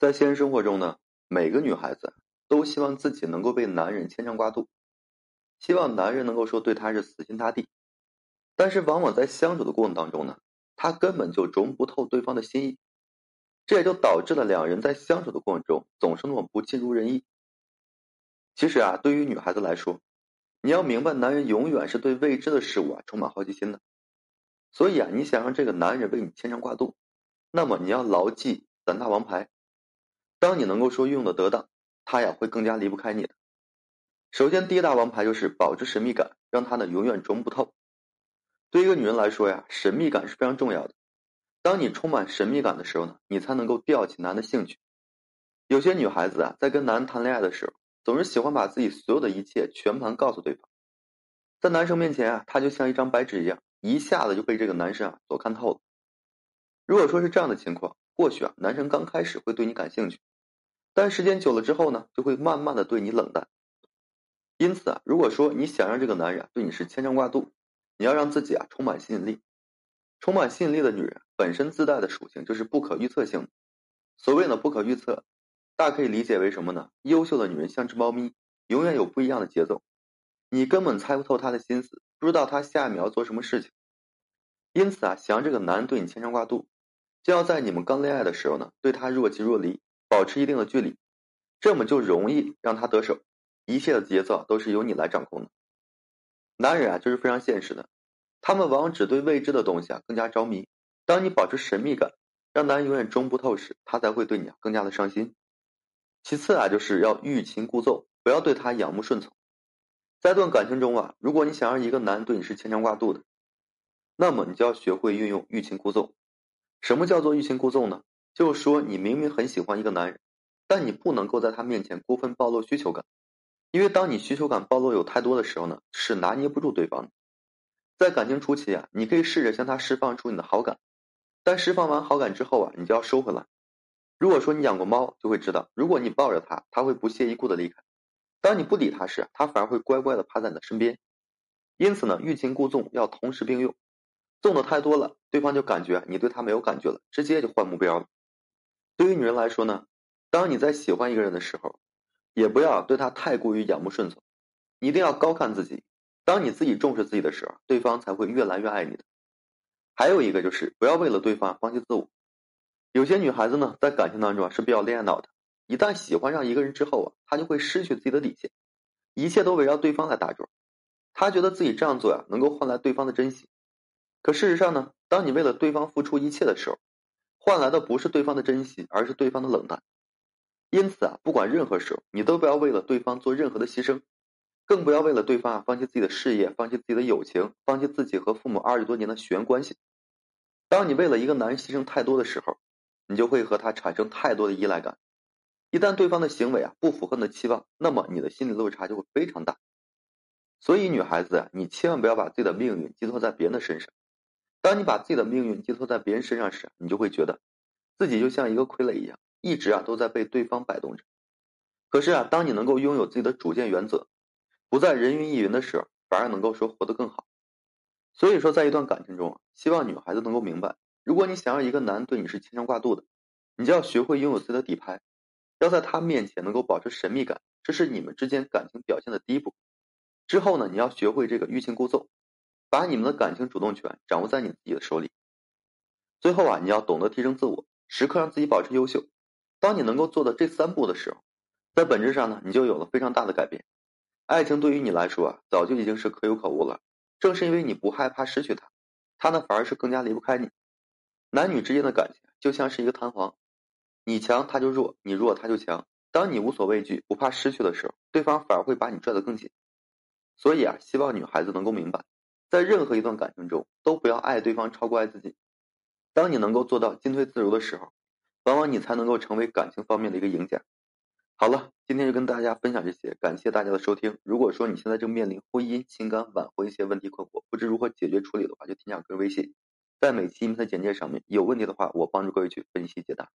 在现实生活中呢，每个女孩子都希望自己能够被男人牵肠挂肚，希望男人能够说对她是死心塌地。但是往往在相处的过程当中呢，她根本就琢磨不透对方的心意，这也就导致了两人在相处的过程中总是那么不尽如人意。其实啊，对于女孩子来说，你要明白，男人永远是对未知的事物啊充满好奇心的。所以啊，你想让这个男人为你牵肠挂肚，那么你要牢记三大王牌。当你能够说运用的得当，他呀会更加离不开你的。首先，第一大王牌就是保持神秘感，让他呢永远琢磨不透。对一个女人来说呀，神秘感是非常重要的。当你充满神秘感的时候呢，你才能够吊起男的兴趣。有些女孩子啊，在跟男人谈恋爱的时候，总是喜欢把自己所有的一切全盘告诉对方，在男生面前啊，她就像一张白纸一样。一下子就被这个男生啊所看透了。如果说是这样的情况，或许啊男生刚开始会对你感兴趣，但时间久了之后呢，就会慢慢的对你冷淡。因此啊，如果说你想让这个男人对你是牵肠挂肚，你要让自己啊充满吸引力。充满吸引力的女人本身自带的属性就是不可预测性。所谓的不可预测，大可以理解为什么呢？优秀的女人像只猫咪，永远有不一样的节奏，你根本猜不透她的心思。不知道她下一秒要做什么事情，因此啊，想让这个男人对你牵肠挂肚，就要在你们刚恋爱的时候呢，对他若即若离，保持一定的距离，这么就容易让他得手。一切的节奏都是由你来掌控的。男人啊，就是非常现实的，他们往往只对未知的东西啊更加着迷。当你保持神秘感，让男人永远中不透时，他才会对你啊更加的上心。其次啊，就是要欲擒故纵，不要对他仰慕顺从。在一段感情中啊，如果你想让一个男人对你是牵肠挂肚的，那么你就要学会运用欲擒故纵。什么叫做欲擒故纵呢？就是说你明明很喜欢一个男人，但你不能够在他面前过分暴露需求感，因为当你需求感暴露有太多的时候呢，是拿捏不住对方的。在感情初期啊，你可以试着向他释放出你的好感，但释放完好感之后啊，你就要收回来。如果说你养过猫，就会知道，如果你抱着它，它会不屑一顾的离开。当你不理它时，它反而会乖乖的趴在你的身边。因此呢，欲擒故纵要同时并用，纵的太多了，对方就感觉你对他没有感觉了，直接就换目标了。对于女人来说呢，当你在喜欢一个人的时候，也不要对他太过于仰慕顺从，一定要高看自己。当你自己重视自己的时候，对方才会越来越爱你的。还有一个就是不要为了对方放弃自我。有些女孩子呢，在感情当中啊是比较恋爱脑的。一旦喜欢上一个人之后啊，她就会失去自己的底线，一切都围绕对方来打转。她觉得自己这样做呀，能够换来对方的珍惜。可事实上呢，当你为了对方付出一切的时候，换来的不是对方的珍惜，而是对方的冷淡。因此啊，不管任何时候，你都不要为了对方做任何的牺牲，更不要为了对方啊放弃自己的事业，放弃自己的友情，放弃自己和父母二十多年的血缘关系。当你为了一个男人牺牲太多的时候，你就会和他产生太多的依赖感。一旦对方的行为啊不符合你的期望，那么你的心理落差就会非常大。所以女孩子啊，你千万不要把自己的命运寄托在别人的身上。当你把自己的命运寄托在别人身上时，你就会觉得自己就像一个傀儡一样，一直啊都在被对方摆动着。可是啊，当你能够拥有自己的主见原则，不再人云亦云的时候，反而能够说活得更好。所以说，在一段感情中，希望女孩子能够明白，如果你想让一个男对你是牵肠挂肚的，你就要学会拥有自己的底牌。要在他面前能够保持神秘感，这是你们之间感情表现的第一步。之后呢，你要学会这个欲擒故纵，把你们的感情主动权掌握在你自己的手里。最后啊，你要懂得提升自我，时刻让自己保持优秀。当你能够做到这三步的时候，在本质上呢，你就有了非常大的改变。爱情对于你来说啊，早就已经是可有可无了。正是因为你不害怕失去他，他呢反而是更加离不开你。男女之间的感情就像是一个弹簧。你强他就弱，你弱他就强。当你无所畏惧、不怕失去的时候，对方反而会把你拽得更紧。所以啊，希望女孩子能够明白，在任何一段感情中，都不要爱对方超过爱自己。当你能够做到进退自如的时候，往往你才能够成为感情方面的一个赢家。好了，今天就跟大家分享这些，感谢大家的收听。如果说你现在正面临婚姻、情感挽回一些问题困惑，不知如何解决处理的话，就添加个人微信，在每期音频的简介上面，有问题的话，我帮助各位去分析解答。